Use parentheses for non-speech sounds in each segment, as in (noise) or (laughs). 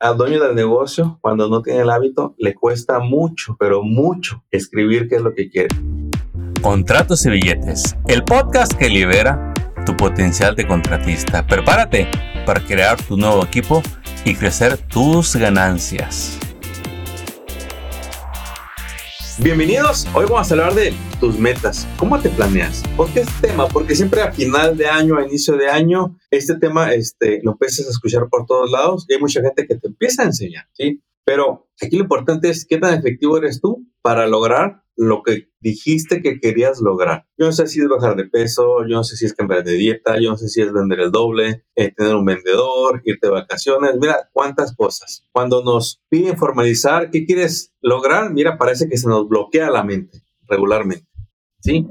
Al dueño del negocio, cuando no tiene el hábito, le cuesta mucho, pero mucho escribir qué es lo que quiere. Contratos y billetes, el podcast que libera tu potencial de contratista. Prepárate para crear tu nuevo equipo y crecer tus ganancias. Bienvenidos, hoy vamos a hablar de tus metas. ¿Cómo te planeas? ¿Por qué este tema? Porque siempre a final de año, a inicio de año, este tema este, lo empiezas a escuchar por todos lados y hay mucha gente que te empieza a enseñar, ¿sí? Pero aquí lo importante es qué tan efectivo eres tú para lograr lo que dijiste que querías lograr. Yo no sé si es bajar de peso, yo no sé si es cambiar de dieta, yo no sé si es vender el doble, eh, tener un vendedor, irte de vacaciones, mira cuántas cosas. Cuando nos piden formalizar qué quieres lograr, mira, parece que se nos bloquea la mente regularmente. ¿Sí?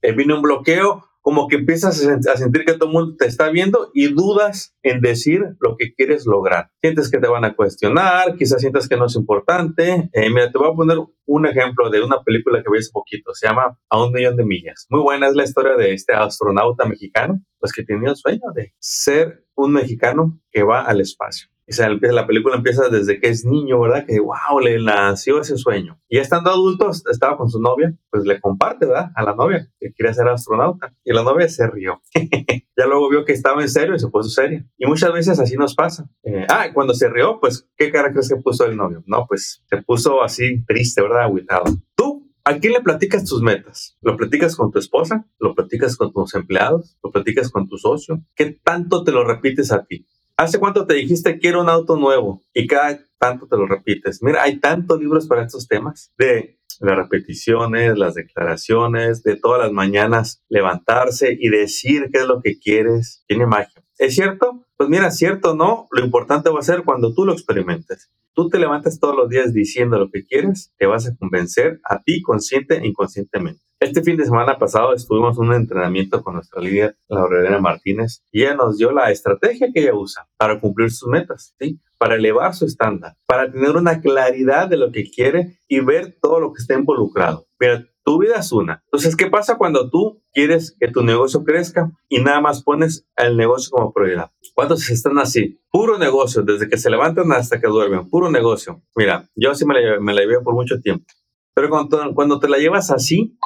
Eh, viene un bloqueo como que empiezas a sentir que todo el mundo te está viendo y dudas en decir lo que quieres lograr. Sientes que te van a cuestionar, quizás sientas que no es importante. Eh, mira, te voy a poner un ejemplo de una película que vi hace poquito, se llama A un millón de millas. Muy buena es la historia de este astronauta mexicano, pues que tenía el sueño de ser un mexicano que va al espacio. O sea, la película empieza desde que es niño, ¿verdad? Que, wow, le nació ese sueño. Y estando adulto, estaba con su novia, pues le comparte, ¿verdad? A la novia, que quería ser astronauta. Y la novia se rió. (laughs) ya luego vio que estaba en serio y se puso seria. Y muchas veces así nos pasa. Eh, ah, cuando se rió, pues, ¿qué cara crees que puso el novio? No, pues, se puso así triste, ¿verdad? Aguitado. Tú ¿A quién le platicas tus metas? ¿Lo platicas con tu esposa? ¿Lo platicas con tus empleados? ¿Lo platicas con tu socio? ¿Qué tanto te lo repites a ti? ¿Hace cuánto te dijiste quiero un auto nuevo? Y cada tanto te lo repites. Mira, hay tantos libros para estos temas de las repeticiones, las declaraciones, de todas las mañanas levantarse y decir qué es lo que quieres. Tiene magia. ¿Es cierto? Pues mira, cierto o no, lo importante va a ser cuando tú lo experimentes. Tú te levantas todos los días diciendo lo que quieres, te vas a convencer a ti consciente e inconscientemente. Este fin de semana pasado estuvimos en un entrenamiento con nuestra líder, Laurelena Martínez, y ella nos dio la estrategia que ella usa para cumplir sus metas, ¿sí? para elevar su estándar, para tener una claridad de lo que quiere y ver todo lo que está involucrado. Mira, tu vida es una. Entonces, ¿qué pasa cuando tú quieres que tu negocio crezca y nada más pones el negocio como prioridad? ¿Cuántos están así? Puro negocio, desde que se levantan hasta que duermen, puro negocio. Mira, yo sí me la, me la llevé por mucho tiempo. Pero cuando, cuando te la llevas así,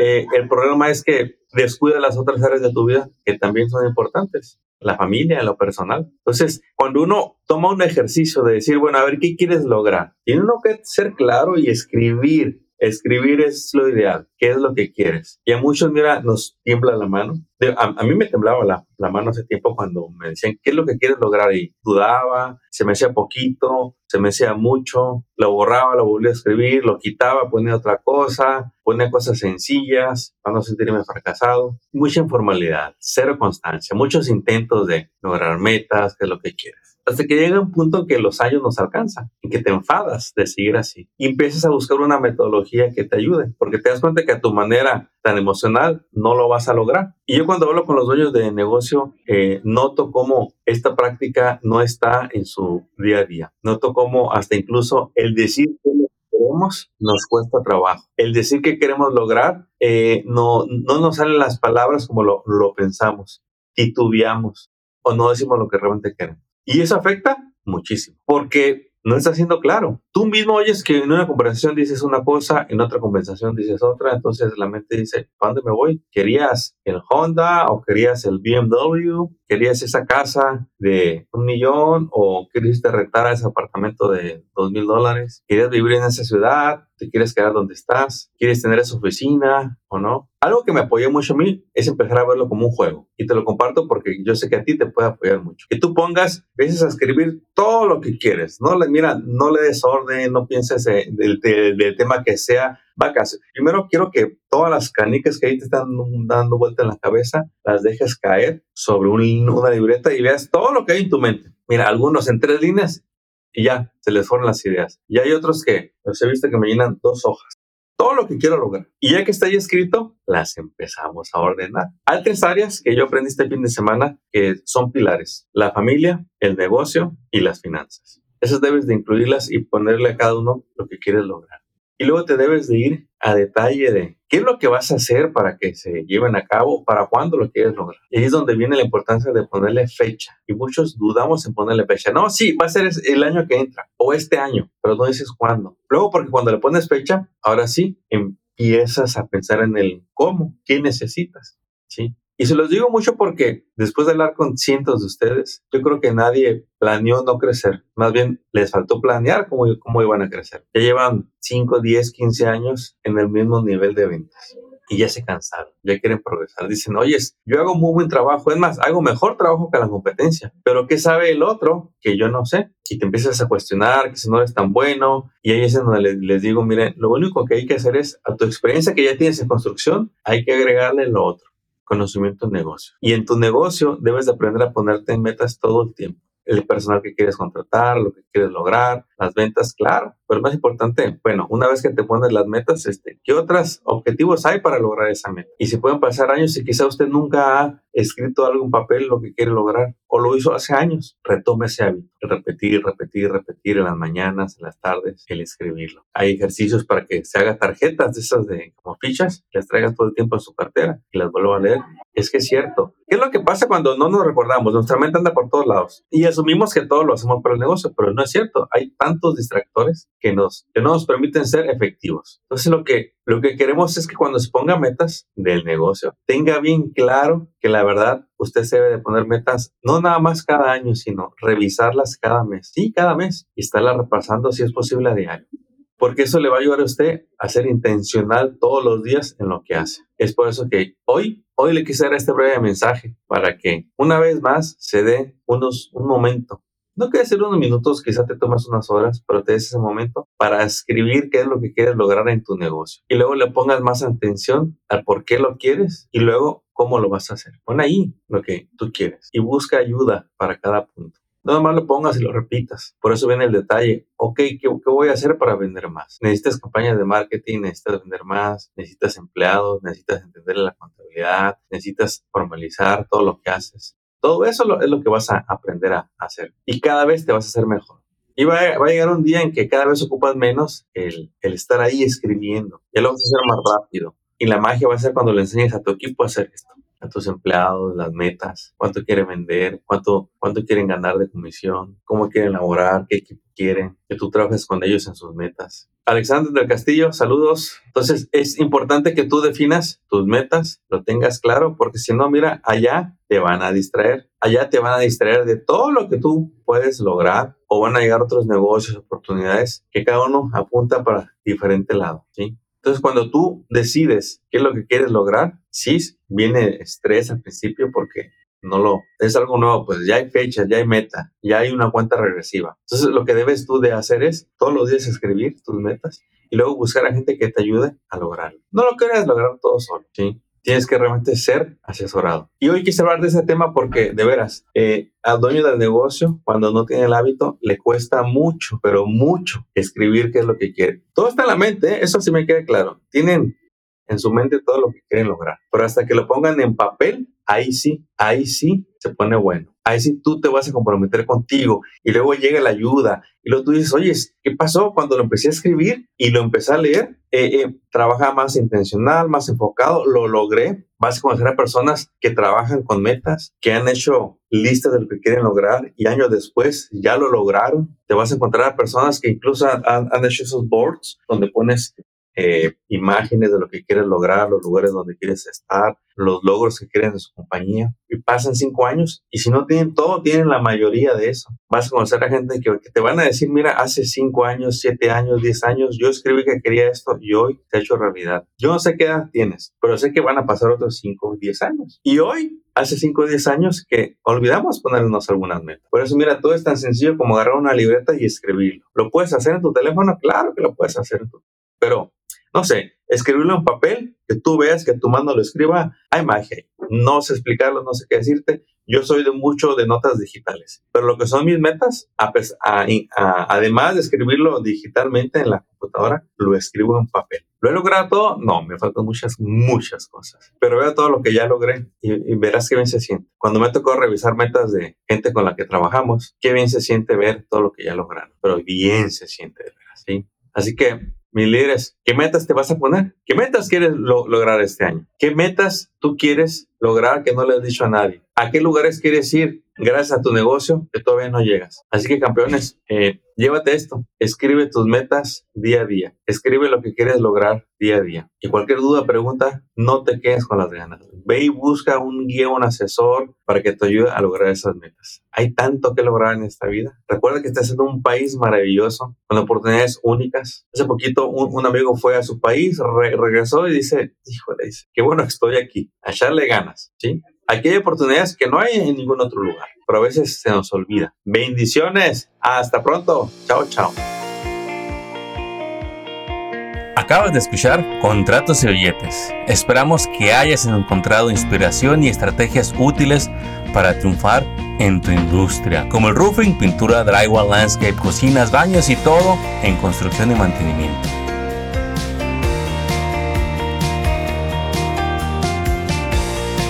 eh, el problema es que descuida las otras áreas de tu vida que también son importantes, la familia, lo personal. Entonces, cuando uno toma un ejercicio de decir, bueno, a ver, ¿qué quieres lograr? Tiene uno que ser claro y escribir Escribir es lo ideal. ¿Qué es lo que quieres? Y a muchos, mira, nos tiembla la mano. A, mí me temblaba la, la, mano hace tiempo cuando me decían, ¿qué es lo que quieres lograr? Y dudaba, se me hacía poquito, se me hacía mucho, lo borraba, lo volvía a escribir, lo quitaba, ponía otra cosa, ponía cosas sencillas para no sentirme fracasado. Mucha informalidad, cero constancia, muchos intentos de lograr metas, qué es lo que quieres hasta que llega un punto en que los años nos alcanzan y que te enfadas de seguir así y empiezas a buscar una metodología que te ayude, porque te das cuenta que a tu manera tan emocional no lo vas a lograr. Y yo cuando hablo con los dueños de negocio, eh, noto cómo esta práctica no está en su día a día. Noto cómo hasta incluso el decir que queremos nos cuesta trabajo. El decir que queremos lograr eh, no, no nos salen las palabras como lo, lo pensamos, titubeamos o no decimos lo que realmente queremos. Y eso afecta muchísimo, porque no está siendo claro. Tú mismo oyes que en una conversación dices una cosa, en otra conversación dices otra, entonces la mente dice, ¿a dónde me voy? ¿Querías el Honda o querías el BMW? ¿Querías esa casa de un millón o querías rentar ese apartamento de dos mil dólares? ¿Querías vivir en esa ciudad? ¿Te quieres quedar donde estás? ¿Quieres tener esa oficina o no? Algo que me apoyó mucho a mí es empezar a verlo como un juego. Y te lo comparto porque yo sé que a ti te puede apoyar mucho. Que tú pongas, empieces a escribir todo lo que quieres. No le, mira, no le des orden, no pienses del, del, tema que sea vacas. Primero quiero que todas las canicas que ahí te están dando vuelta en la cabeza, las dejes caer sobre una libreta y veas todo lo que hay en tu mente. Mira, algunos en tres líneas y ya, se les fueron las ideas. Y hay otros que, los he visto que me llenan dos hojas todo lo que quiero lograr. Y ya que está ahí escrito, las empezamos a ordenar. Hay tres áreas que yo aprendí este fin de semana que son pilares. La familia, el negocio y las finanzas. Esas debes de incluirlas y ponerle a cada uno lo que quieres lograr. Y luego te debes de ir a detalle de qué es lo que vas a hacer para que se lleven a cabo, para cuándo lo quieres lograr. Y ahí es donde viene la importancia de ponerle fecha. Y muchos dudamos en ponerle fecha. No, sí, va a ser el año que entra o este año, pero no dices cuándo. Luego, porque cuando le pones fecha, ahora sí empiezas a pensar en el cómo, qué necesitas. ¿sí? Y se los digo mucho porque después de hablar con cientos de ustedes, yo creo que nadie planeó no crecer. Más bien les faltó planear cómo, cómo iban a crecer. Ya llevan 5, 10, 15 años en el mismo nivel de ventas y ya se cansaron, ya quieren progresar. Dicen, oye, yo hago muy buen trabajo, es más, hago mejor trabajo que la competencia, pero ¿qué sabe el otro que yo no sé? Y te empiezas a cuestionar que si no eres tan bueno, y ahí es donde les, les digo, miren, lo único que hay que hacer es a tu experiencia que ya tienes en construcción, hay que agregarle lo otro conocimiento en negocio. Y en tu negocio debes de aprender a ponerte en metas todo el tiempo. El personal que quieres contratar, lo que quieres lograr, las ventas, claro. Pero más importante, bueno, una vez que te pones las metas, este, ¿qué otros objetivos hay para lograr esa meta? Y si pueden pasar años y quizá usted nunca ha escrito algo en papel lo que quiere lograr o lo hizo hace años, retome ese hábito. Repetir, repetir, repetir en las mañanas, en las tardes, el escribirlo. Hay ejercicios para que se haga tarjetas de esas de como fichas, las traiga todo el tiempo en su cartera y las vuelva a leer. Es que es cierto. ¿Qué es lo que pasa cuando no nos recordamos? Nuestra mente anda por todos lados y asumimos que todo lo hacemos para el negocio, pero no es cierto. Hay tantos distractores que, nos, que no nos permiten ser efectivos. Entonces lo que, lo que queremos es que cuando se ponga metas del negocio, tenga bien claro que la verdad usted se debe de poner metas no nada más cada año, sino revisarlas cada mes. Sí, cada mes y estarlas repasando si es posible a diario porque eso le va a ayudar a usted a ser intencional todos los días en lo que hace. Es por eso que hoy, hoy le quise dar este breve mensaje para que una vez más se dé unos, un momento no quiere ser unos minutos, quizá te tomas unas horas, pero te des ese momento para escribir qué es lo que quieres lograr en tu negocio. Y luego le pongas más atención al por qué lo quieres y luego cómo lo vas a hacer. Pon ahí lo que tú quieres y busca ayuda para cada punto. No nomás lo pongas y lo repitas. Por eso viene el detalle. Ok, ¿qué, ¿qué, voy a hacer para vender más? Necesitas campañas de marketing, necesitas vender más, necesitas empleados, necesitas entender la contabilidad, necesitas formalizar todo lo que haces. Todo eso es lo que vas a aprender a hacer y cada vez te vas a hacer mejor. Y va a, llegar un día en que cada vez ocupas menos el, el estar ahí escribiendo. Ya lo vas a hacer más rápido. Y la magia va a ser cuando le enseñes a tu equipo a hacer esto a tus empleados, las metas, cuánto quieren vender, cuánto, cuánto quieren ganar de comisión, cómo quieren laborar, qué quieren, que tú trabajes con ellos en sus metas. Alexander del Castillo, saludos. Entonces es importante que tú definas tus metas, lo tengas claro, porque si no, mira, allá te van a distraer, allá te van a distraer de todo lo que tú puedes lograr o van a llegar otros negocios, oportunidades que cada uno apunta para diferente lado, ¿sí? Entonces, cuando tú decides qué es lo que quieres lograr, sí viene estrés al principio porque no lo es algo nuevo, pues ya hay fechas, ya hay meta, ya hay una cuenta regresiva. Entonces, lo que debes tú de hacer es todos los días escribir tus metas y luego buscar a gente que te ayude a lograrlo. No lo quieres lograr todo solo, ¿sí? Tienes que realmente ser asesorado. Y hoy quise hablar de ese tema porque, de veras, eh, al dueño del negocio, cuando no tiene el hábito, le cuesta mucho, pero mucho, escribir qué es lo que quiere. Todo está en la mente, ¿eh? eso sí me queda claro. Tienen en su mente todo lo que quieren lograr, pero hasta que lo pongan en papel, ahí sí, ahí sí se pone bueno. Ahí sí tú te vas a comprometer contigo y luego llega la ayuda y luego tú dices, oye, ¿qué pasó cuando lo empecé a escribir y lo empecé a leer? Eh, eh, trabaja más intencional, más enfocado, lo logré. Vas a conocer a personas que trabajan con metas, que han hecho listas de lo que quieren lograr y años después ya lo lograron. Te vas a encontrar a personas que incluso han, han hecho esos boards donde pones eh, imágenes de lo que quieres lograr, los lugares donde quieres estar, los logros que quieren en su compañía. Y pasan cinco años y si no tienen todo, tienen la mayoría de eso. Vas a conocer a gente que, te van a decir, mira, hace cinco años, siete años, diez años, yo escribí que quería esto y hoy se ha hecho realidad. Yo no sé qué edad tienes, pero sé que van a pasar otros cinco o diez años. Y hoy hace 5 o 10 años que olvidamos ponernos algunas metas. Por eso, mira, todo es tan sencillo como agarrar una libreta y escribirlo. ¿Lo puedes hacer en tu teléfono? Claro que lo puedes hacer tu Pero no sé, escribirlo en papel, que tú veas, que tu mano lo escriba, hay magia. No sé explicarlo, no sé qué decirte. Yo soy de mucho de notas digitales, pero lo que son mis metas, además de escribirlo digitalmente en la computadora, lo escribo en papel. ¿Lo he logrado todo? No, me faltan muchas, muchas cosas. Pero veo todo lo que ya logré y, verás qué bien se siente. Cuando me tocó revisar metas de gente con la que trabajamos, qué bien se siente ver todo lo que ya lograron. Pero bien se siente de veras, ¿sí? Así que mis líderes, ¿qué metas te vas a poner? ¿Qué metas quieres lograr este año? ¿Qué metas tú quieres lograr que no le has dicho a nadie? ¿A qué lugares quieres ir gracias a tu negocio que todavía no llegas? Así que campeones, eh, llévate esto, escribe tus metas día a día, escribe lo que quieres lograr día a día. Y cualquier duda, pregunta, no te quedes con las ganas. Ve y busca un guía, un asesor para que te ayude a lograr esas metas. Hay tanto que lograr en esta vida. Recuerda que estás en un país maravilloso, con oportunidades únicas. Hace poquito un, amigo fue a su país, regresó y dice, híjole, dice, qué bueno que estoy aquí, a echarle ganas, ¿sí? Aquí hay oportunidades que no hay en ningún otro lugar, pero a veces se nos olvida. Bendiciones, hasta pronto, chao, chao. Acabas de escuchar Contratos y Billetes. Esperamos que hayas encontrado inspiración y estrategias útiles para triunfar en tu industria, como el roofing, pintura, drywall, landscape, cocinas, baños y todo en construcción y mantenimiento.